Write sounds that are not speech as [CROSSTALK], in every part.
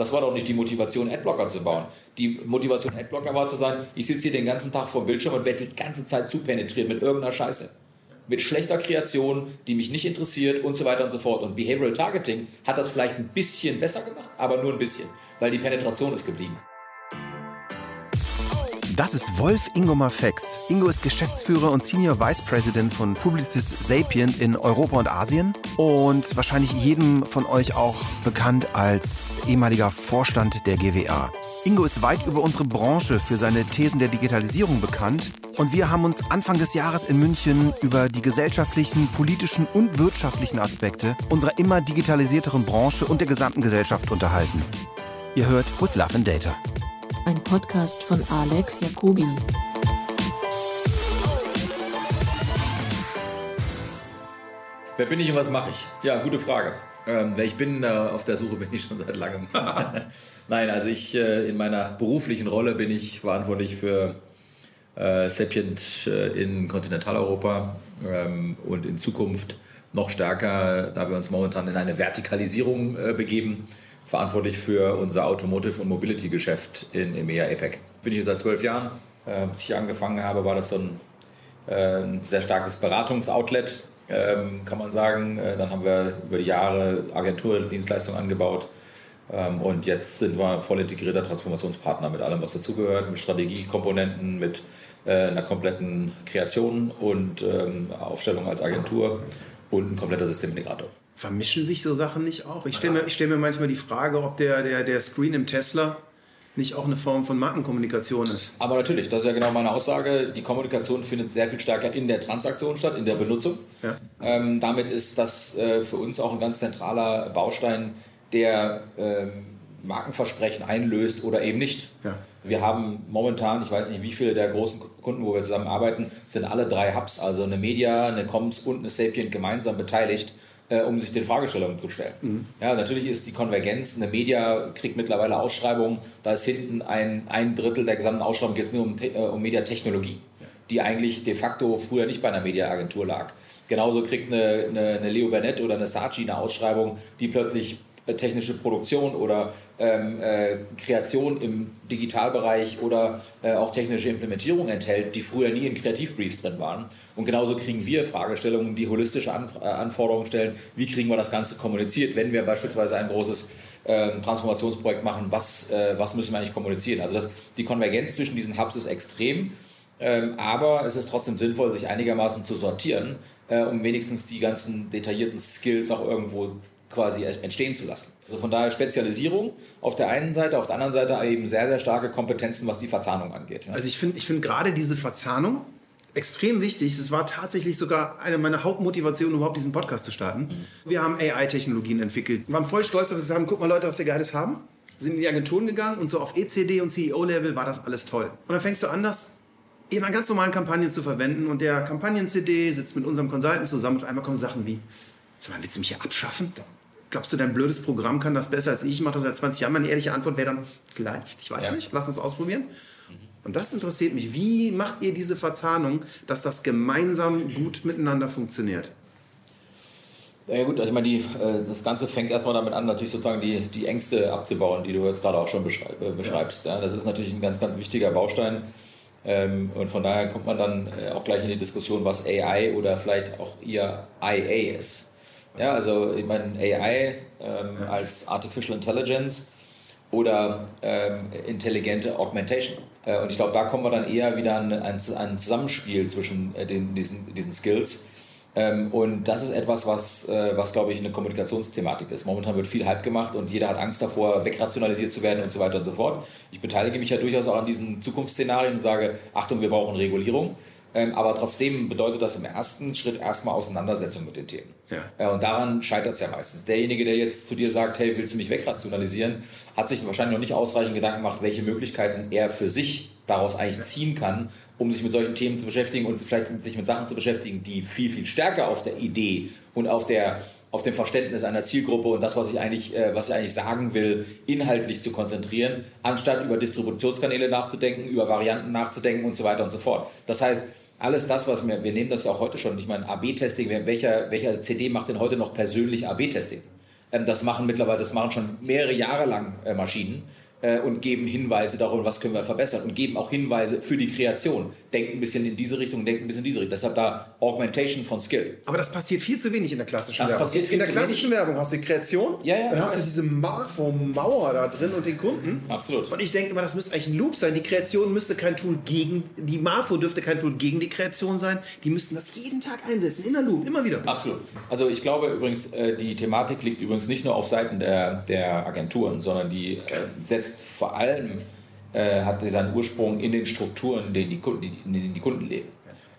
Das war doch nicht die Motivation, Adblocker zu bauen. Die Motivation, Adblocker war zu sagen, ich sitze hier den ganzen Tag vor dem Bildschirm und werde die ganze Zeit zupenetriert mit irgendeiner Scheiße. Mit schlechter Kreation, die mich nicht interessiert und so weiter und so fort. Und Behavioral Targeting hat das vielleicht ein bisschen besser gemacht, aber nur ein bisschen, weil die Penetration ist geblieben. Das ist Wolf Ingo Fex. Ingo ist Geschäftsführer und Senior Vice President von Publicis Sapient in Europa und Asien und wahrscheinlich jedem von euch auch bekannt als ehemaliger Vorstand der GWA. Ingo ist weit über unsere Branche für seine Thesen der Digitalisierung bekannt und wir haben uns Anfang des Jahres in München über die gesellschaftlichen, politischen und wirtschaftlichen Aspekte unserer immer digitalisierteren Branche und der gesamten Gesellschaft unterhalten. Ihr hört With Love and Data ein Podcast von Alex Jacobi. Wer bin ich und was mache ich? Ja, gute Frage. Ähm, wer ich bin, äh, auf der Suche bin ich schon seit langem. [LAUGHS] Nein, also ich äh, in meiner beruflichen Rolle bin ich verantwortlich für äh, Sapient äh, in Kontinentaleuropa ähm, und in Zukunft noch stärker, da wir uns momentan in eine Vertikalisierung äh, begeben verantwortlich für unser Automotive- und Mobility-Geschäft in EMEA APEC. Bin hier seit zwölf Jahren. Äh, als ich angefangen habe, war das so ein, äh, sehr starkes Beratungsoutlet, ähm, kann man sagen. Äh, dann haben wir über die Jahre Agenturdienstleistungen angebaut. Ähm, und jetzt sind wir voll integrierter Transformationspartner mit allem, was dazugehört, mit Strategiekomponenten, mit äh, einer kompletten Kreation und ähm, Aufstellung als Agentur und ein kompletter Systemintegrator vermischen sich so Sachen nicht auch? Ich stelle mir, stell mir manchmal die Frage, ob der, der, der Screen im Tesla nicht auch eine Form von Markenkommunikation ist. Aber natürlich, das ist ja genau meine Aussage. Die Kommunikation findet sehr viel stärker in der Transaktion statt, in der Benutzung. Ja. Ähm, damit ist das äh, für uns auch ein ganz zentraler Baustein, der ähm, Markenversprechen einlöst oder eben nicht. Ja. Wir haben momentan, ich weiß nicht, wie viele der großen Kunden, wo wir zusammenarbeiten, sind alle drei Hubs, also eine Media, eine Coms und eine Sapient gemeinsam beteiligt äh, um sich den Fragestellungen zu stellen. Mhm. Ja, natürlich ist die Konvergenz, eine Media kriegt mittlerweile Ausschreibungen, da ist hinten ein, ein Drittel der gesamten Ausschreibung geht es nur um, äh, um Mediatechnologie, ja. die eigentlich de facto früher nicht bei einer Mediaagentur lag. Genauso kriegt eine, eine, eine Leo Burnett oder eine Saatchi eine Ausschreibung, die plötzlich technische Produktion oder ähm, äh, Kreation im Digitalbereich oder äh, auch technische Implementierung enthält, die früher nie in Kreativbriefs drin waren. Und genauso kriegen wir Fragestellungen, die holistische Anf äh, Anforderungen stellen. Wie kriegen wir das Ganze kommuniziert, wenn wir beispielsweise ein großes ähm, Transformationsprojekt machen? Was, äh, was müssen wir eigentlich kommunizieren? Also das, die Konvergenz zwischen diesen Hubs ist extrem. Ähm, aber es ist trotzdem sinnvoll, sich einigermaßen zu sortieren, äh, um wenigstens die ganzen detaillierten Skills auch irgendwo quasi entstehen zu lassen. Also von daher Spezialisierung auf der einen Seite, auf der anderen Seite eben sehr, sehr starke Kompetenzen, was die Verzahnung angeht. Also ich finde ich find gerade diese Verzahnung extrem wichtig. Es war tatsächlich sogar eine meiner Hauptmotivationen, überhaupt diesen Podcast zu starten. Mhm. Wir haben AI-Technologien entwickelt. Wir waren voll stolz, dass wir gesagt haben, guck mal Leute, was wir Geiles haben. Sind in die Agenturen gegangen und so auf ECD und CEO-Level war das alles toll. Und dann fängst du an, das in einer ganz normalen Kampagne zu verwenden und der Kampagnen-CD sitzt mit unserem Consultant zusammen und einmal kommen Sachen wie, sag mal, willst du mich hier abschaffen? Glaubst du, dein blödes Programm kann das besser als ich? Ich mache das seit 20 Jahren. Meine ehrliche Antwort wäre dann, vielleicht, ich weiß ja. nicht, lass uns ausprobieren. Und das interessiert mich. Wie macht ihr diese Verzahnung, dass das gemeinsam gut miteinander funktioniert? Ja gut, also ich meine, die, äh, das Ganze fängt erstmal damit an, natürlich sozusagen die, die Ängste abzubauen, die du jetzt gerade auch schon äh, beschreibst. Ja. Das ist natürlich ein ganz, ganz wichtiger Baustein. Ähm, und von daher kommt man dann äh, auch gleich in die Diskussion, was AI oder vielleicht auch eher IA ist. Ja, also ich meine AI ähm, ja. als Artificial Intelligence oder ähm, intelligente Augmentation. Äh, und ich glaube, da kommen wir dann eher wieder an ein, ein Zusammenspiel zwischen äh, den, diesen, diesen Skills. Ähm, und das ist etwas, was, äh, was glaube ich, eine Kommunikationsthematik ist. Momentan wird viel Hype gemacht und jeder hat Angst davor, wegrationalisiert zu werden und so weiter und so fort. Ich beteilige mich ja durchaus auch an diesen Zukunftsszenarien und sage, Achtung, wir brauchen Regulierung. Ähm, aber trotzdem bedeutet das im ersten Schritt erstmal Auseinandersetzung mit den Themen. Ja. Äh, und daran scheitert es ja meistens. Derjenige, der jetzt zu dir sagt, hey, willst du mich wegrationalisieren, hat sich wahrscheinlich noch nicht ausreichend Gedanken gemacht, welche Möglichkeiten er für sich daraus eigentlich ziehen kann, um sich mit solchen Themen zu beschäftigen und vielleicht sich mit Sachen zu beschäftigen, die viel, viel stärker auf der Idee und auf der auf dem Verständnis einer Zielgruppe und das, was ich eigentlich, äh, was ich eigentlich sagen will, inhaltlich zu konzentrieren, anstatt über Distributionskanäle nachzudenken, über Varianten nachzudenken und so weiter und so fort. Das heißt, alles das, was wir, wir nehmen das ja auch heute schon, ich meine, AB-Testing, welcher, welcher CD macht denn heute noch persönlich AB-Testing? Ähm, das machen mittlerweile, das machen schon mehrere Jahre lang äh, Maschinen äh, und geben Hinweise darüber, was können wir verbessern und geben auch Hinweise für die Kreation. Denken ein bisschen in diese Richtung, denken ein bisschen in diese Richtung. Deshalb da Augmentation von Skill. Aber das passiert viel zu wenig in der klassischen Das Werbung. passiert viel in der klassischen Werbung hast du die Kreation, Ja, ja, dann ja. hast du diese Marfo-Mauer da drin und den Kunden. Absolut. Und ich denke immer, das müsste eigentlich ein Loop sein. Die Kreation müsste kein Tool gegen, die Marfo dürfte kein Tool gegen die Kreation sein. Die müssten das jeden Tag einsetzen, in der Loop, immer wieder. Absolut. Also ich glaube übrigens, äh, die Thematik liegt übrigens nicht nur auf Seiten der, der Agenturen, sondern die äh, setzt vor allem, äh, hat seinen Ursprung in den Strukturen, in denen die, Kunden- leben.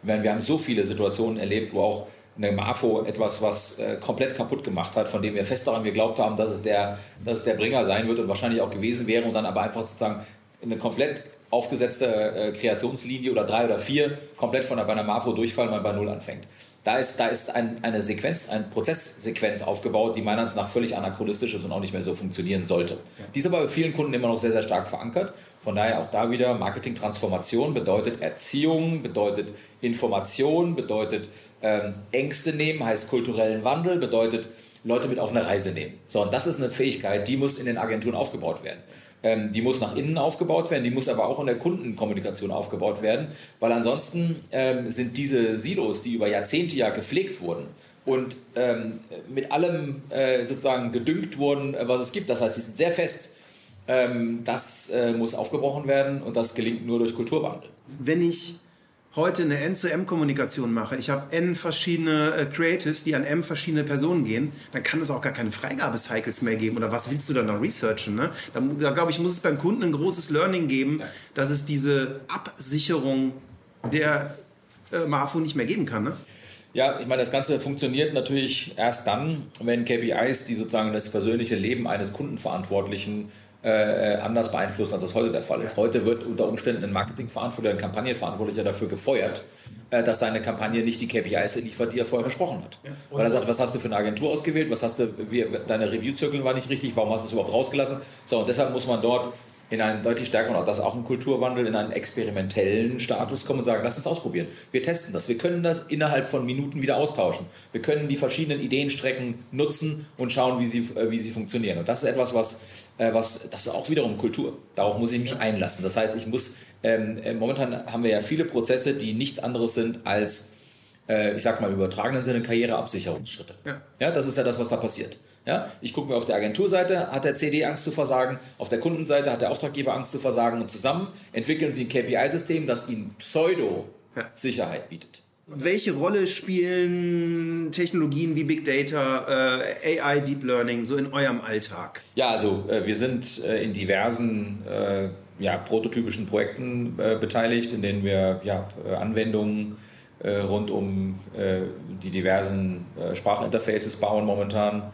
Meine, wir haben so viele Situationen erlebt, wo auch eine Marfo etwas, was äh, komplett kaputt gemacht hat, von dem wir fest daran geglaubt haben, dass es, der, dass es der Bringer sein wird und wahrscheinlich auch gewesen wäre und dann aber einfach sozusagen eine komplett aufgesetzte äh, Kreationslinie oder drei oder vier komplett von einer Marfo durchfallen man bei Null anfängt. Da ist, da ist ein, eine Sequenz, eine Prozesssequenz aufgebaut, die meiner Ansicht nach völlig anachronistisch ist und auch nicht mehr so funktionieren sollte. Die ist aber bei vielen Kunden immer noch sehr, sehr stark verankert. Von daher auch da wieder Marketing-Transformation bedeutet Erziehung, bedeutet Information, bedeutet ähm, Ängste nehmen, heißt kulturellen Wandel, bedeutet Leute mit auf eine Reise nehmen. So, und das ist eine Fähigkeit, die muss in den Agenturen aufgebaut werden. Ähm, die muss nach innen aufgebaut werden, die muss aber auch in der Kundenkommunikation aufgebaut werden, weil ansonsten ähm, sind diese Silos, die über Jahrzehnte ja gepflegt wurden und ähm, mit allem äh, sozusagen gedüngt wurden, äh, was es gibt. Das heißt, sie sind sehr fest. Ähm, das äh, muss aufgebrochen werden und das gelingt nur durch Kulturwandel. Wenn ich heute eine N-zu-M-Kommunikation mache, ich habe N verschiedene äh, Creatives, die an M verschiedene Personen gehen, dann kann es auch gar keine Freigabecycles mehr geben. Oder was willst du dann noch researchen? Ne? Da, da glaube ich, muss es beim Kunden ein großes Learning geben, dass es diese Absicherung der äh, Marfo nicht mehr geben kann. Ne? Ja, ich meine, das Ganze funktioniert natürlich erst dann, wenn KPIs, die sozusagen das persönliche Leben eines Kundenverantwortlichen äh, anders beeinflussen, als das heute der Fall ist. Heute wird unter Umständen ein Marketingverantwortlicher, ein Kampagnenverantwortlicher dafür gefeuert, äh, dass seine Kampagne nicht die KPIs liefert, die er vorher versprochen hat. Weil er sagt, was hast du für eine Agentur ausgewählt, was hast du, wie, deine Review-Zirkel war nicht richtig, warum hast du es überhaupt rausgelassen? So, und deshalb muss man dort in einen deutlich stärkeren, und das ist auch ein Kulturwandel, in einen experimentellen Status kommen und sagen, lass uns ausprobieren. Wir testen das. Wir können das innerhalb von Minuten wieder austauschen. Wir können die verschiedenen Ideenstrecken nutzen und schauen, wie sie, äh, wie sie funktionieren. Und das ist etwas, was, äh, was, das ist auch wiederum Kultur. Darauf muss ich mich einlassen. Das heißt, ich muss, ähm, äh, momentan haben wir ja viele Prozesse, die nichts anderes sind als, ich sag mal im übertragenen Sinne, Karriereabsicherungsschritte. Ja. Ja, das ist ja das, was da passiert. Ja, ich gucke mir auf der Agenturseite, hat der CD Angst zu versagen, auf der Kundenseite hat der Auftraggeber Angst zu versagen und zusammen entwickeln sie ein KPI-System, das ihnen Pseudo-Sicherheit bietet. Welche Rolle spielen Technologien wie Big Data, äh, AI, Deep Learning so in eurem Alltag? Ja, also äh, wir sind äh, in diversen äh, ja, prototypischen Projekten äh, beteiligt, in denen wir ja, Anwendungen äh, rund um die diversen Sprachinterfaces bauen momentan.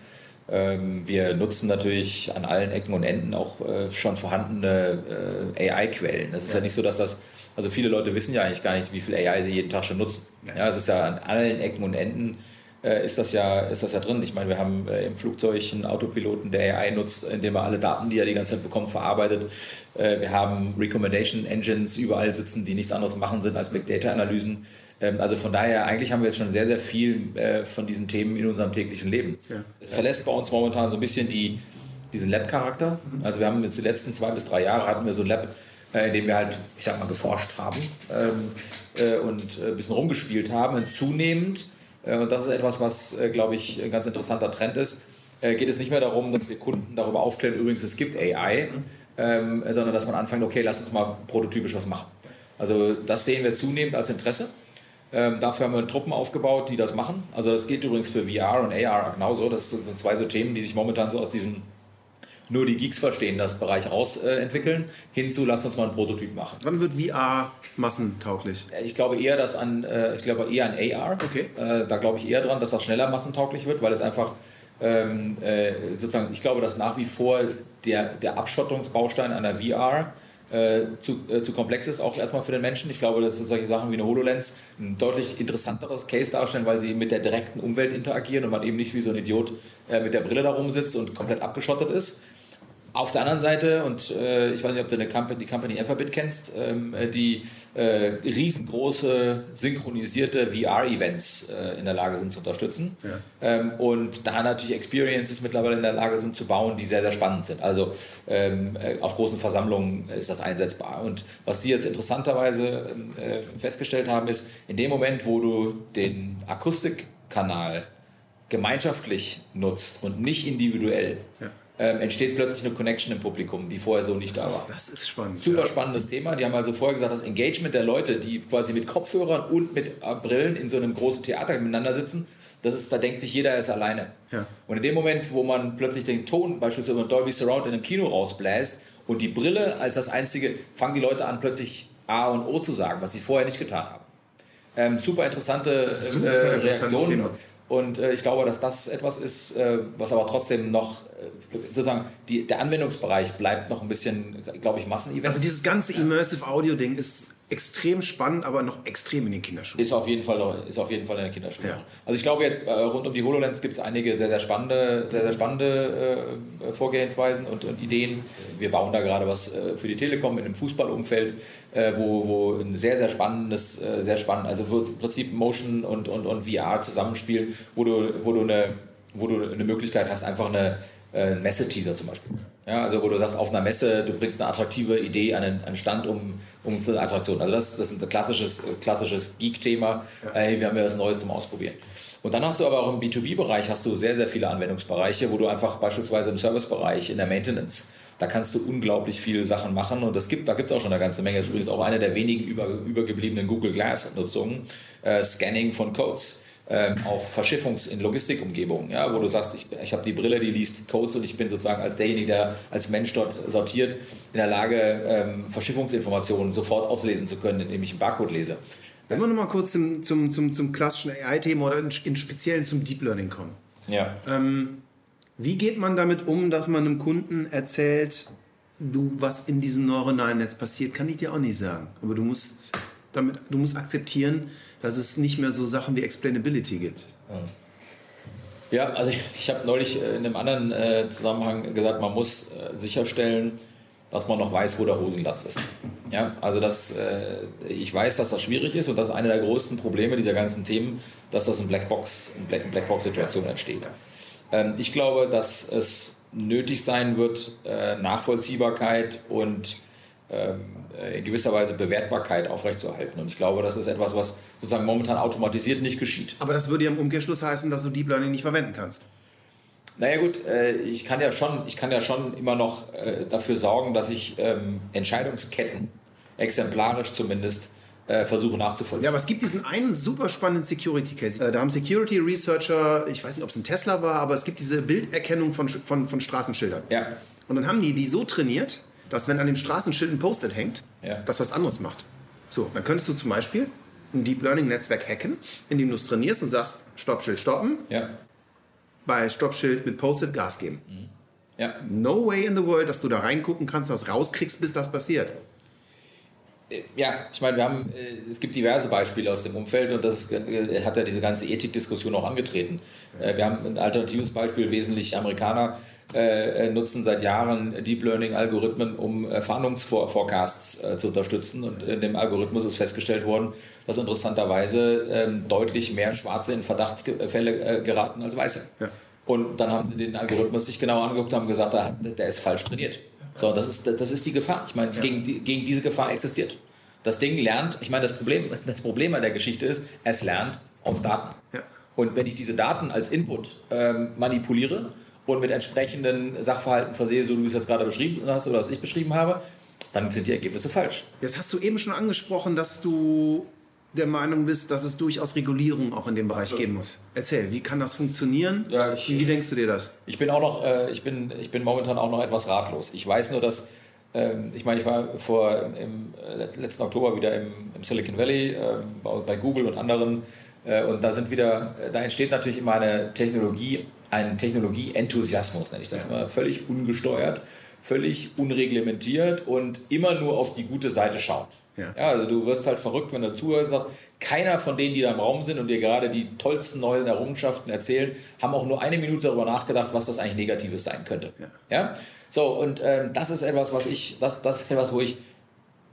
Ähm, wir nutzen natürlich an allen Ecken und Enden auch äh, schon vorhandene äh, AI-Quellen. Es ist ja. nicht so, dass das, also viele Leute wissen ja eigentlich gar nicht, wie viel AI sie jeden Tag schon nutzen. Ja, es ist ja an allen Ecken und Enden äh, ist das ja, ist das ja drin. Ich meine, wir haben im Flugzeug einen Autopiloten, der AI nutzt, indem er alle Daten, die er die ganze Zeit bekommt, verarbeitet. Wir haben Recommendation Engines überall sitzen, die nichts anderes machen sind als Big Data Analysen. Ähm, also von daher, eigentlich haben wir jetzt schon sehr, sehr viel äh, von diesen Themen in unserem täglichen Leben. Ja. Verlässt bei uns momentan so ein bisschen die, diesen Lab-Charakter. Also wir haben jetzt die letzten zwei bis drei Jahre hatten wir so ein Lab, äh, in dem wir halt, ich sag mal, geforscht haben ähm, äh, und ein bisschen rumgespielt haben. Und zunehmend, und das ist etwas, was, glaube ich, ein ganz interessanter Trend ist, geht es nicht mehr darum, dass wir Kunden darüber aufklären, übrigens, es gibt AI, ähm, sondern dass man anfängt, okay, lass uns mal prototypisch was machen. Also das sehen wir zunehmend als Interesse. Ähm, dafür haben wir Truppen aufgebaut, die das machen. Also das geht übrigens für VR und AR genauso. Das sind zwei so Themen, die sich momentan so aus diesem nur die Geeks verstehen, das Bereich rausentwickeln, äh, hinzu, lass uns mal einen Prototyp machen. Wann wird VR massentauglich? Ich glaube eher, dass an, äh, ich glaube eher an AR. Okay. Äh, da glaube ich eher dran, dass das schneller massentauglich wird, weil es einfach ähm, äh, sozusagen, ich glaube, dass nach wie vor der, der Abschottungsbaustein einer VR äh, zu, äh, zu komplex ist, auch erstmal für den Menschen. Ich glaube, dass solche Sachen wie eine HoloLens ein deutlich interessanteres Case darstellen, weil sie mit der direkten Umwelt interagieren und man eben nicht wie so ein Idiot äh, mit der Brille da rumsitzt und komplett abgeschottet ist. Auf der anderen Seite, und äh, ich weiß nicht, ob du eine Company, die Company Everbit kennst, ähm, äh, die äh, riesengroße synchronisierte VR-Events äh, in der Lage sind zu unterstützen. Ja. Ähm, und da natürlich Experiences mittlerweile in der Lage sind zu bauen, die sehr, sehr spannend sind. Also ähm, äh, auf großen Versammlungen ist das einsetzbar. Und was die jetzt interessanterweise ähm, äh, festgestellt haben, ist, in dem Moment, wo du den Akustikkanal gemeinschaftlich nutzt und nicht individuell, ja ähm, entsteht plötzlich eine Connection im Publikum, die vorher so nicht das da ist, war. Das ist spannend. Super ja. spannendes Thema. Die haben also vorher gesagt, das Engagement der Leute, die quasi mit Kopfhörern und mit äh, Brillen in so einem großen Theater miteinander sitzen, das ist, da denkt sich jeder, er ist alleine. Ja. Und in dem Moment, wo man plötzlich den Ton beispielsweise über Dolby Surround in einem Kino rausbläst und die Brille als das einzige, fangen die Leute an plötzlich A und O zu sagen, was sie vorher nicht getan haben. Ähm, super interessante super äh, Reaktionen. Und äh, ich glaube, dass das etwas ist, äh, was aber trotzdem noch äh, sozusagen die, der Anwendungsbereich bleibt noch ein bisschen, glaube ich, Massenevent. Also dieses ganze Immersive Audio Ding ist extrem spannend, aber noch extrem in den Kinderschuhen. Ist auf jeden Fall, ist auf jeden Fall in den Kinderschuhen. Ja. Also ich glaube jetzt äh, rund um die HoloLens gibt es einige sehr, sehr spannende, sehr, sehr spannende äh, Vorgehensweisen und, und, Ideen. Wir bauen da gerade was äh, für die Telekom in einem Fußballumfeld, wo, wo ein sehr, sehr spannendes, sehr spannend, also im Prinzip Motion und, und, und VR zusammenspielen, wo du, wo du eine wo du eine Möglichkeit hast, einfach eine, äh, Messeteaser zum Beispiel. Ja, also wo du sagst, auf einer Messe, du bringst eine attraktive Idee an einen, einen Stand um, um eine Attraktion. Also das, das ist ein klassisches, klassisches Geek-Thema. Ja. Hey, wir haben ja was Neues zum Ausprobieren. Und dann hast du aber auch im B2B-Bereich hast du sehr, sehr viele Anwendungsbereiche, wo du einfach beispielsweise im Servicebereich, in der Maintenance, da kannst du unglaublich viele Sachen machen und das gibt, da gibt es auch schon eine ganze Menge. Das ist übrigens auch eine der wenigen über, übergebliebenen Google Glass-Nutzungen, äh, Scanning von Codes auf Verschiffungs- in Logistikumgebungen, ja, wo du sagst, ich, ich habe die Brille, die liest Codes und ich bin sozusagen als derjenige, der als Mensch dort sortiert, in der Lage, ähm, Verschiffungsinformationen sofort auslesen zu können, indem ich einen Barcode lese. Wenn wir nochmal kurz zum, zum, zum, zum klassischen AI-Thema oder in, in Speziellen zum Deep Learning kommen. Ja. Ähm, wie geht man damit um, dass man einem Kunden erzählt, du, was in diesem neuronalen Netz passiert, kann ich dir auch nicht sagen. Aber du musst damit, du musst akzeptieren, dass es nicht mehr so Sachen wie Explainability gibt. Ja, also ich, ich habe neulich äh, in einem anderen äh, Zusammenhang gesagt, man muss äh, sicherstellen, dass man noch weiß, wo der Hosenlatz ist. Ja, also das, äh, ich weiß, dass das schwierig ist und das ist eine der größten Probleme dieser ganzen Themen, dass das in Blackbox, in Black, Blackbox-Situation entsteht. Ähm, ich glaube, dass es nötig sein wird, äh, Nachvollziehbarkeit und in gewisser Weise Bewertbarkeit aufrechtzuerhalten. Und ich glaube, das ist etwas, was sozusagen momentan automatisiert nicht geschieht. Aber das würde ja im Umkehrschluss heißen, dass du Deep Learning nicht verwenden kannst. Naja gut, äh, ich kann ja schon, ich kann ja schon immer noch äh, dafür sorgen, dass ich ähm, Entscheidungsketten exemplarisch zumindest äh, versuche nachzuvollziehen. Ja, aber es gibt diesen einen super spannenden Security Case. Da haben Security Researcher, ich weiß nicht, ob es ein Tesla war, aber es gibt diese Bilderkennung von, von, von Straßenschildern. Ja. Und dann haben die die so trainiert, dass wenn an dem Straßenschild ein Post-it hängt, ja. das was anderes macht. So, dann könntest du zum Beispiel ein Deep Learning Netzwerk hacken, indem du es trainierst und sagst, Stoppschild stoppen. Ja. Bei Stoppschild mit Post-it Gas geben. Mhm. Ja. No way in the world, dass du da reingucken kannst, das rauskriegst, bis das passiert. Äh, ja, ich meine, wir haben, äh, es gibt diverse Beispiele aus dem Umfeld und das äh, hat ja diese ganze Ethikdiskussion auch angetreten. Wir haben ein alternatives Beispiel, wesentlich Amerikaner äh, nutzen seit Jahren Deep Learning Algorithmen, um äh, Fahndungsforecasts äh, zu unterstützen. Und in dem Algorithmus ist festgestellt worden, dass interessanterweise ähm, deutlich mehr Schwarze in Verdachtsfälle äh, geraten als Weiße. Ja. Und dann haben sie den Algorithmus sich genau angeguckt und haben gesagt, der ist falsch trainiert. So, das ist, das ist die Gefahr. Ich meine, ja. gegen, die, gegen diese Gefahr existiert. Das Ding lernt, ich meine, das Problem, das Problem an der Geschichte ist, es lernt aus Daten. Ja. Und wenn ich diese Daten als Input ähm, manipuliere, und mit entsprechenden Sachverhalten versehe, so wie du es jetzt gerade beschrieben hast oder was ich beschrieben habe, dann sind die Ergebnisse falsch. Jetzt hast du eben schon angesprochen, dass du der Meinung bist, dass es durchaus Regulierung auch in dem Bereich so. geben muss. Erzähl, wie kann das funktionieren? Ja, ich, wie denkst du dir das? Ich bin auch noch, äh, ich bin, ich bin momentan auch noch etwas ratlos. Ich weiß nur, dass ähm, ich meine, ich war vor im äh, letzten Oktober wieder im, im Silicon Valley äh, bei Google und anderen äh, und da sind wieder, da entsteht natürlich immer eine Technologie ein Technologie-Enthusiasmus, nenne ich das ja. immer, völlig ungesteuert, völlig unreglementiert und immer nur auf die gute Seite schaut. Ja. ja. also du wirst halt verrückt, wenn du zuhörst und sagst, keiner von denen, die da im Raum sind und dir gerade die tollsten neuen Errungenschaften erzählen, haben auch nur eine Minute darüber nachgedacht, was das eigentlich Negatives sein könnte. Ja. ja? So, und ähm, das ist etwas, was ich, das, das ist etwas, wo ich,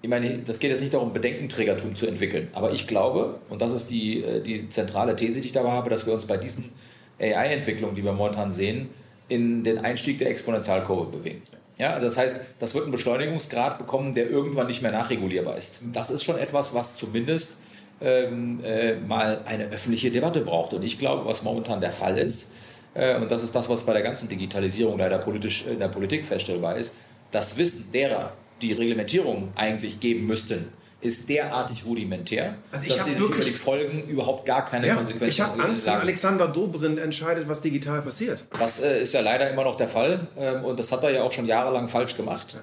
ich meine, das geht jetzt nicht darum, Bedenkenträgertum zu entwickeln, aber ich glaube, und das ist die, äh, die zentrale These, die ich dabei habe, dass wir uns bei diesen AI-Entwicklungen, die wir momentan sehen, in den Einstieg der Exponentialkurve bewegen. Ja, also das heißt, das wird einen Beschleunigungsgrad bekommen, der irgendwann nicht mehr nachregulierbar ist. Das ist schon etwas, was zumindest ähm, äh, mal eine öffentliche Debatte braucht. Und ich glaube, was momentan der Fall ist, äh, und das ist das, was bei der ganzen Digitalisierung leider politisch in der Politik feststellbar ist, das Wissen derer, die Reglementierung eigentlich geben müssten, ist derartig rudimentär, also ich dass sie wirklich, über die Folgen überhaupt gar keine ja, Konsequenzen Ich habe Angst, dass Alexander Dobrindt entscheidet, was digital passiert. Das äh, ist ja leider immer noch der Fall ähm, und das hat er ja auch schon jahrelang falsch gemacht.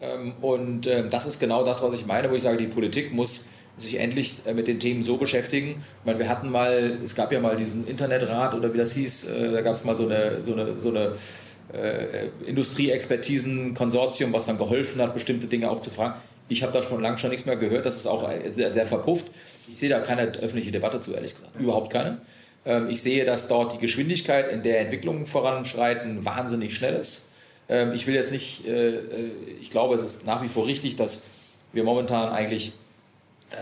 Ähm, und äh, das ist genau das, was ich meine, wo ich sage, die Politik muss sich endlich äh, mit den Themen so beschäftigen. Ich meine, wir hatten mal, es gab ja mal diesen Internetrat oder wie das hieß, äh, da gab es mal so eine, so eine, so eine äh, Industrieexpertisen-Konsortium, was dann geholfen hat, bestimmte Dinge auch zu fragen. Ich habe da schon lange schon nichts mehr gehört. Das ist auch sehr, sehr verpufft. Ich sehe da keine öffentliche Debatte zu, ehrlich gesagt. Überhaupt keine. Ähm, ich sehe, dass dort die Geschwindigkeit, in der Entwicklungen voranschreiten, wahnsinnig schnell ist. Ähm, ich will jetzt nicht, äh, äh, ich glaube, es ist nach wie vor richtig, dass wir momentan eigentlich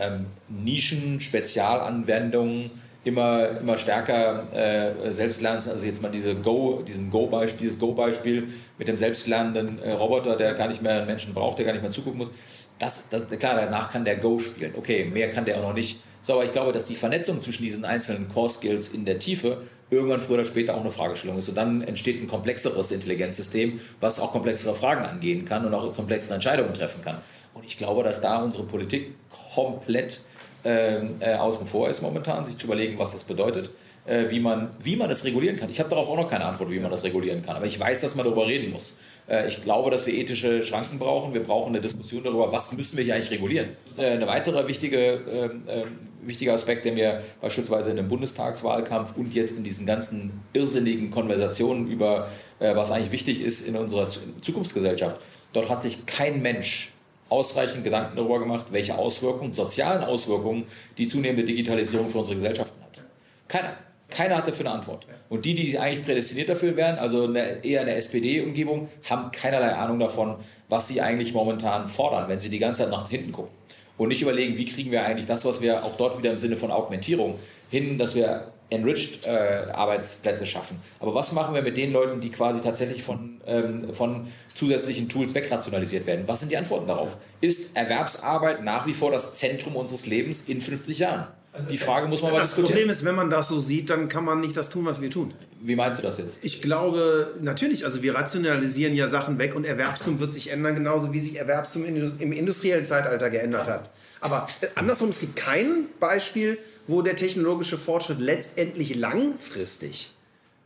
ähm, Nischen, Spezialanwendungen immer, immer stärker äh, selbst lernst. Also jetzt mal diese Go, diesen Go -Beispiel, dieses Go-Beispiel mit dem selbstlernenden äh, Roboter, der gar nicht mehr einen Menschen braucht, der gar nicht mehr zugucken muss. Das, das, klar, danach kann der Go spielen. Okay, mehr kann der auch noch nicht. So, aber ich glaube, dass die Vernetzung zwischen diesen einzelnen Core-Skills in der Tiefe irgendwann früher oder später auch eine Fragestellung ist. Und dann entsteht ein komplexeres Intelligenzsystem, was auch komplexere Fragen angehen kann und auch komplexere Entscheidungen treffen kann. Und ich glaube, dass da unsere Politik komplett ähm, äh, außen vor ist momentan, sich zu überlegen, was das bedeutet, äh, wie, man, wie man es regulieren kann. Ich habe darauf auch noch keine Antwort, wie man das regulieren kann, aber ich weiß, dass man darüber reden muss. Äh, ich glaube, dass wir ethische Schranken brauchen. Wir brauchen eine Diskussion darüber, was müssen wir hier eigentlich regulieren. Äh, ein weiterer wichtige, ähm, ähm, wichtiger Aspekt, der mir beispielsweise in dem Bundestagswahlkampf und jetzt in diesen ganzen irrsinnigen Konversationen über, äh, was eigentlich wichtig ist in unserer Zukunftsgesellschaft, dort hat sich kein Mensch ausreichend Gedanken darüber gemacht, welche Auswirkungen, sozialen Auswirkungen die zunehmende Digitalisierung für unsere Gesellschaften hat. Keiner. Keiner hat dafür eine Antwort. Und die, die eigentlich prädestiniert dafür wären, also eine, eher eine SPD-Umgebung, haben keinerlei Ahnung davon, was sie eigentlich momentan fordern, wenn sie die ganze Zeit nach hinten gucken. Und nicht überlegen, wie kriegen wir eigentlich das, was wir auch dort wieder im Sinne von Augmentierung hin, dass wir enriched äh, Arbeitsplätze schaffen. Aber was machen wir mit den Leuten, die quasi tatsächlich von, ähm, von zusätzlichen Tools wegrationalisiert werden? Was sind die Antworten darauf? Ist Erwerbsarbeit nach wie vor das Zentrum unseres Lebens in 50 Jahren? Also, die Frage muss man mal Das Problem ist, wenn man das so sieht, dann kann man nicht das tun, was wir tun. Wie meinst du das jetzt? Ich glaube, natürlich, also wir rationalisieren ja Sachen weg und Erwerbstum wird sich ändern, genauso wie sich Erwerbstum im industriellen Zeitalter geändert hat. Aber äh, andersrum, es gibt kein Beispiel, wo der technologische Fortschritt letztendlich langfristig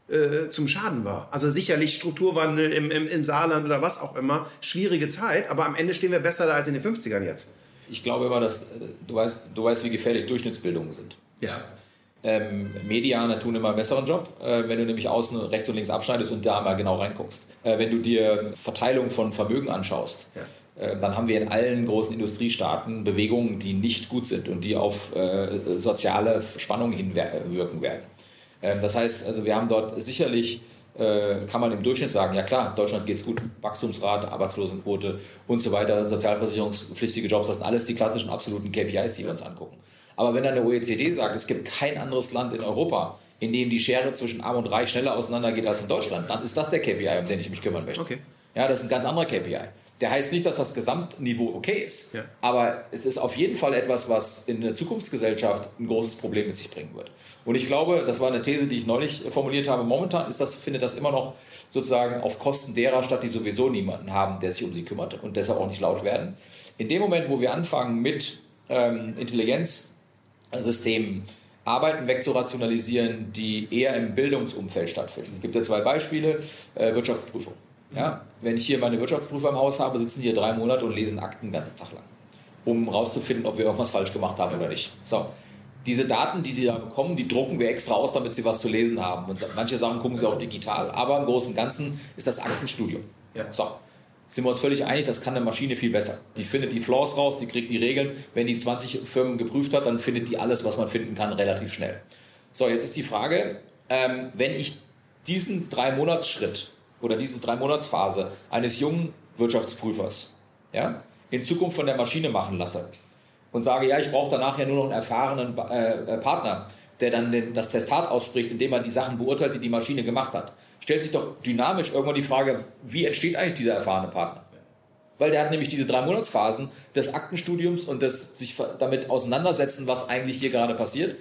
äh, zum Schaden war. Also sicherlich Strukturwandel im, im, im Saarland oder was auch immer, schwierige Zeit, aber am Ende stehen wir besser da als in den 50ern jetzt. Ich glaube immer, dass äh, du weißt, du weißt, wie gefährlich Durchschnittsbildungen sind. Ja. Ähm, Medianer tun immer einen besseren Job, äh, wenn du nämlich außen rechts und links abschneidest und da mal genau reinguckst. Äh, wenn du dir Verteilung von Vermögen anschaust, ja äh, dann haben wir in allen großen Industriestaaten Bewegungen, die nicht gut sind und die auf äh, soziale Spannungen hinwirken werden. Ähm, das heißt, also wir haben dort sicherlich, kann man im Durchschnitt sagen, ja klar, Deutschland geht es gut, Wachstumsrate, Arbeitslosenquote und so weiter, sozialversicherungspflichtige Jobs, das sind alles die klassischen absoluten KPIs, die wir uns angucken. Aber wenn dann eine OECD sagt, es gibt kein anderes Land in Europa, in dem die Schere zwischen Arm und Reich schneller auseinandergeht als in Deutschland, dann ist das der KPI, um den ich mich kümmern möchte. Okay. Ja, das ist ein ganz anderer KPI. Der heißt nicht, dass das Gesamtniveau okay ist, ja. aber es ist auf jeden Fall etwas, was in der Zukunftsgesellschaft ein großes Problem mit sich bringen wird. Und ich glaube, das war eine These, die ich neulich formuliert habe. Momentan ist das, findet das immer noch sozusagen auf Kosten derer statt, die sowieso niemanden haben, der sich um sie kümmert und deshalb auch nicht laut werden. In dem Moment, wo wir anfangen mit ähm, Intelligenzsystemen, Arbeiten wegzurationalisieren, die eher im Bildungsumfeld stattfinden. Es gibt ja zwei Beispiele. Äh, Wirtschaftsprüfung. Ja? Wenn ich hier meine Wirtschaftsprüfer im Haus habe, sitzen die hier drei Monate und lesen Akten den ganzen Tag lang, um herauszufinden, ob wir irgendwas falsch gemacht haben oder nicht. So. Diese Daten, die sie da bekommen, die drucken wir extra aus, damit sie was zu lesen haben. Und manche Sachen gucken sie auch digital, aber im Großen und Ganzen ist das Aktenstudium. Ja. So. sind wir uns völlig einig, das kann eine Maschine viel besser. Die findet die Flaws raus, die kriegt die Regeln. Wenn die 20 Firmen geprüft hat, dann findet die alles, was man finden kann, relativ schnell. So, jetzt ist die Frage, ähm, wenn ich diesen Drei-Monats-Schritt oder diese Drei-Monats-Phase eines jungen Wirtschaftsprüfers ja, in Zukunft von der Maschine machen lasse und sage, ja, ich brauche danach ja nur noch einen erfahrenen äh, Partner, der dann den, das Testat ausspricht, indem er die Sachen beurteilt, die die Maschine gemacht hat, stellt sich doch dynamisch irgendwann die Frage, wie entsteht eigentlich dieser erfahrene Partner? Weil der hat nämlich diese drei Monatsphasen des Aktenstudiums und des sich damit auseinandersetzen, was eigentlich hier gerade passiert,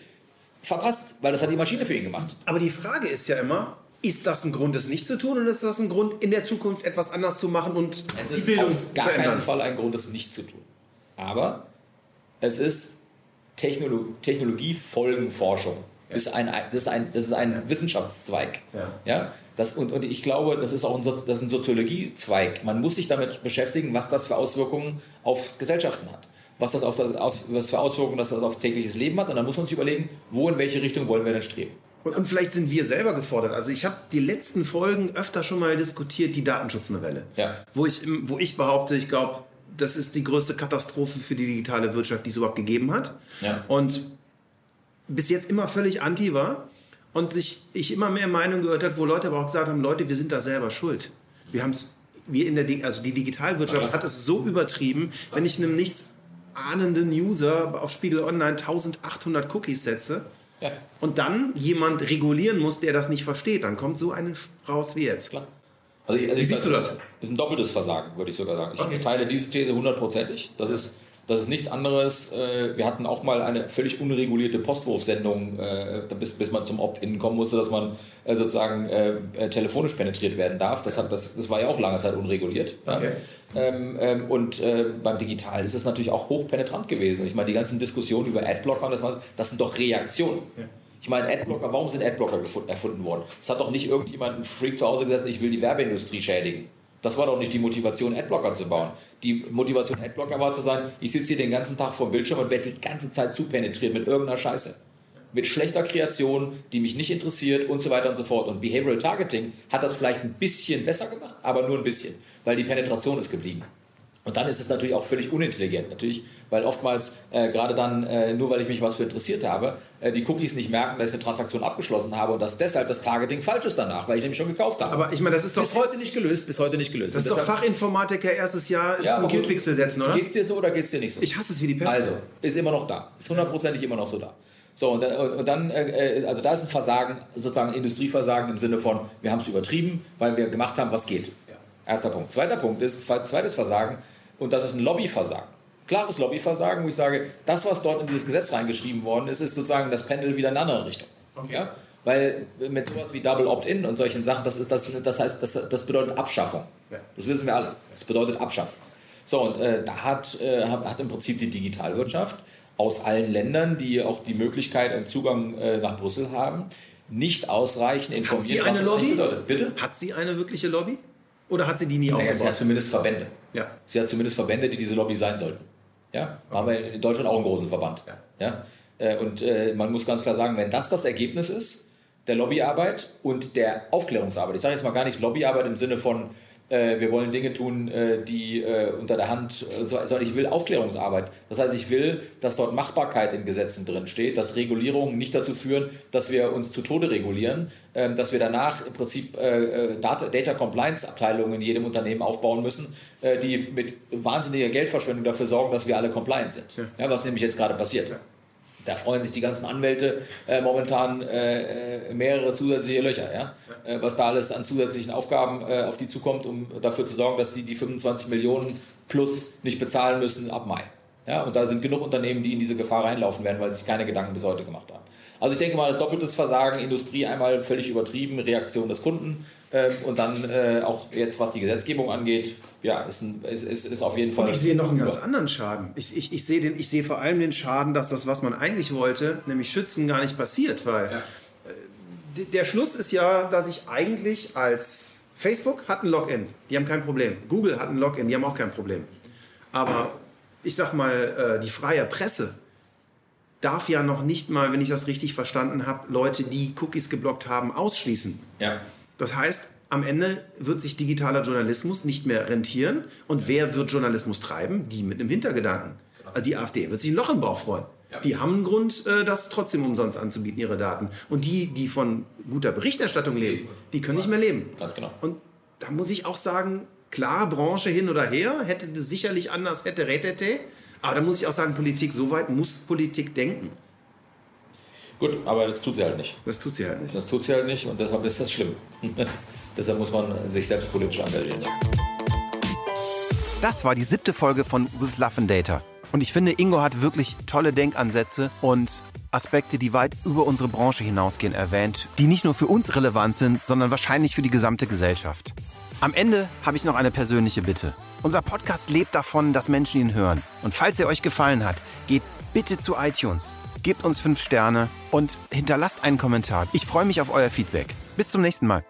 verpasst, weil das hat die Maschine für ihn gemacht. Aber die Frage ist ja immer, ist das ein Grund, es nicht zu tun, oder ist das ein Grund, in der Zukunft etwas anders zu machen und es die ist Bildung auf gar zu ändern? keinen Fall ein Grund, es nicht zu tun. Aber es ist Technolo Technologiefolgenforschung. Das ist ein, das ist ein, das ist ein Wissenschaftszweig. Ja. Ja? Das, und, und ich glaube, das ist auch ein, das ist ein Soziologiezweig. Man muss sich damit beschäftigen, was das für Auswirkungen auf Gesellschaften hat. Was das, auf das was für Auswirkungen das auf tägliches Leben hat. Und dann muss man sich überlegen, wo in welche Richtung wollen wir denn streben. Und, und vielleicht sind wir selber gefordert. Also ich habe die letzten Folgen öfter schon mal diskutiert, die Datenschutznovelle. Ja. Wo, ich, wo ich behaupte, ich glaube, das ist die größte Katastrophe für die digitale Wirtschaft, die es überhaupt gegeben hat. Ja. Und bis jetzt immer völlig anti war. Und sich ich immer mehr Meinung gehört hat, wo Leute aber auch gesagt haben, Leute, wir sind da selber schuld. Wir haben es, wir in der, also die Digitalwirtschaft Ja. hat es so übertrieben, wenn ich einem nichts ahnenden User auf Spiegel Online 1800 Cookies setze, Ja. und dann jemand regulieren muss, der das nicht versteht, dann kommt so eine raus wie jetzt. Klar. Also, also Wie siehst sag, du das? ist ein doppeltes Versagen, würde ich sogar sagen. Ich Okay. teile diese These hundertprozentig. Das ist, das ist nichts anderes. äh, Wir hatten auch mal eine völlig unregulierte Postwurfsendung, äh, bis, bis man zum Opt-in kommen musste, dass man äh, sozusagen telefonisch penetriert werden darf. Das, hat, das, das war ja auch lange Zeit unreguliert. ja. Okay. Ähm, ähm, und äh, beim Digital ist es natürlich auch hochpenetrant gewesen. Ich meine, die ganzen Diskussionen über Adblocker, und das, das sind doch Reaktionen. Ich meine, Adblocker, warum sind Adblocker erfunden worden? Es hat doch nicht irgendjemand einen Freak zu Hause gesetzt, ich will die Werbeindustrie schädigen. Das war doch nicht die Motivation, Adblocker zu bauen. Die Motivation, Adblocker war zu sagen, ich sitze hier den ganzen Tag vor dem Bildschirm und werde die ganze Zeit zupenetriert mit irgendeiner Scheiße. Mit schlechter Kreation, die mich nicht interessiert und so weiter und so fort. Und Behavioral Targeting hat das vielleicht ein bisschen besser gemacht, aber nur ein bisschen, weil die Penetration ist geblieben. Und dann ist es natürlich auch völlig unintelligent, natürlich, weil oftmals, äh, gerade dann, äh, nur weil ich mich was für interessiert habe, äh, die Cookies nicht merken, dass ich eine Transaktion abgeschlossen habe und dass deshalb das Targeting falsch ist danach, weil ich nämlich schon gekauft habe. Aber ich meine, das ist doch, bis heute nicht gelöst, bis heute nicht gelöst. das ist Und doch deshalb- Fachinformatiker erstes Jahr, ist Ja, ein. Geldpixel setzen, oder? Geht's dir so oder geht's dir nicht so? Ich hasse es wie die Pest. Also, ist immer noch da. Ist hundertprozentig immer noch so da. So, und, und, und dann, äh, also da ist ein Versagen, sozusagen Industrieversagen im Sinne von, wir haben es übertrieben, weil wir gemacht haben, was geht. Erster Punkt. Zweiter Punkt ist, zweites Versagen, und das ist ein Lobbyversagen. Klares Lobbyversagen, wo ich sage, das, was dort in dieses Gesetz reingeschrieben worden ist, ist sozusagen das Pendel wieder in eine andere Richtung. Ja? Weil mit sowas wie Double Opt-in und solchen Sachen, das, ist, das, das heißt, das, das bedeutet Abschaffung. Das wissen wir alle. Das bedeutet Abschaffung. So, und äh, da hat, äh, hat, hat im Prinzip die Digitalwirtschaft aus allen Ländern, die auch die Möglichkeit und Zugang äh, nach Brüssel haben, nicht ausreichend Hat informiert, sie eine Lobby? Bitte? Hat sie eine wirkliche Lobby? Oder hat sie die nie Naja, sie hat aufgebaut? zumindest Verbände. Ja. Sie hat zumindest Verbände, die diese Lobby sein sollten. Ja, da haben wir in Deutschland auch einen großen Verband. Ja. Äh, Und äh, man muss ganz klar sagen, wenn das das Ergebnis ist, der Lobbyarbeit und der Aufklärungsarbeit, ich sage jetzt mal gar nicht Lobbyarbeit im Sinne von, äh, wir wollen Dinge tun, äh, die äh, unter der Hand, äh, so- sondern ich will Aufklärungsarbeit. Das heißt, ich will, dass dort Machbarkeit in Gesetzen drin steht, dass Regulierungen nicht dazu führen, dass wir uns zu Tode regulieren, ähm, dass wir danach im Prinzip äh, Data, Data Compliance Abteilungen in jedem Unternehmen aufbauen müssen, die mit wahnsinniger Geldverschwendung dafür sorgen, dass wir alle compliant sind. Ja, was nämlich jetzt gerade passiert. Da freuen sich die ganzen Anwälte äh, momentan äh, äh, mehrere zusätzliche Löcher, ja? Äh, was da alles an zusätzlichen Aufgaben äh, auf die zukommt, um dafür zu sorgen, dass die die 25 Millionen plus nicht bezahlen müssen ab Mai. Ja? Und da sind genug Unternehmen, die in diese Gefahr reinlaufen werden, weil sie sich keine Gedanken bis heute gemacht haben. Also ich denke mal, doppeltes Versagen, Industrie einmal völlig übertrieben, Reaktion des Kunden ähm, und dann äh, auch jetzt, was die Gesetzgebung angeht, ja, ist, ein, ist, ist, ist auf jeden Fall... Ich sehe noch einen ganz anderen Schaden. Ich, ich, ich, sehe den, ich sehe vor allem den Schaden, dass das, was man eigentlich wollte, nämlich schützen, gar nicht passiert. Weil äh, d- der Schluss ist ja, dass ich eigentlich als Facebook hat ein Login, die haben kein Problem. Google hat ein Login, die haben auch kein Problem. Aber ich sag mal, äh, die freie Presse darf ja noch nicht mal, wenn ich das richtig verstanden habe, Leute, die Cookies geblockt haben, ausschließen. Ja. Das heißt, am Ende wird sich digitaler Journalismus nicht mehr rentieren. Und wer wird Journalismus treiben? Die mit einem Hintergedanken. Also die AfD wird sich ein Loch im Bauch freuen. Die haben einen Grund, äh, das trotzdem umsonst anzubieten, ihre Daten. Und die, die von guter Berichterstattung leben, die können nicht mehr leben. Ganz genau. Und da muss ich auch sagen, klar, Branche hin oder her, hätte sicherlich anders, hätte, rätete. Aber da muss ich auch sagen, Politik, so weit muss Politik denken. Gut, aber das tut sie halt nicht. Das tut sie halt nicht. Das tut sie halt nicht und deshalb ist das schlimm. [LAUGHS] deshalb muss man sich selbst politisch engagieren. Das war die siebte Folge von With Love and Data. Und ich finde, Ingo hat wirklich tolle Denkansätze und Aspekte, die weit über unsere Branche hinausgehen, erwähnt, die nicht nur für uns relevant sind, sondern wahrscheinlich für die gesamte Gesellschaft. Am Ende habe ich noch eine persönliche Bitte. Unser Podcast lebt davon, dass Menschen ihn hören. Und falls er euch gefallen hat, geht bitte zu iTunes, gebt uns fünf Sterne und hinterlasst einen Kommentar. Ich freue mich auf euer Feedback. Bis zum nächsten Mal.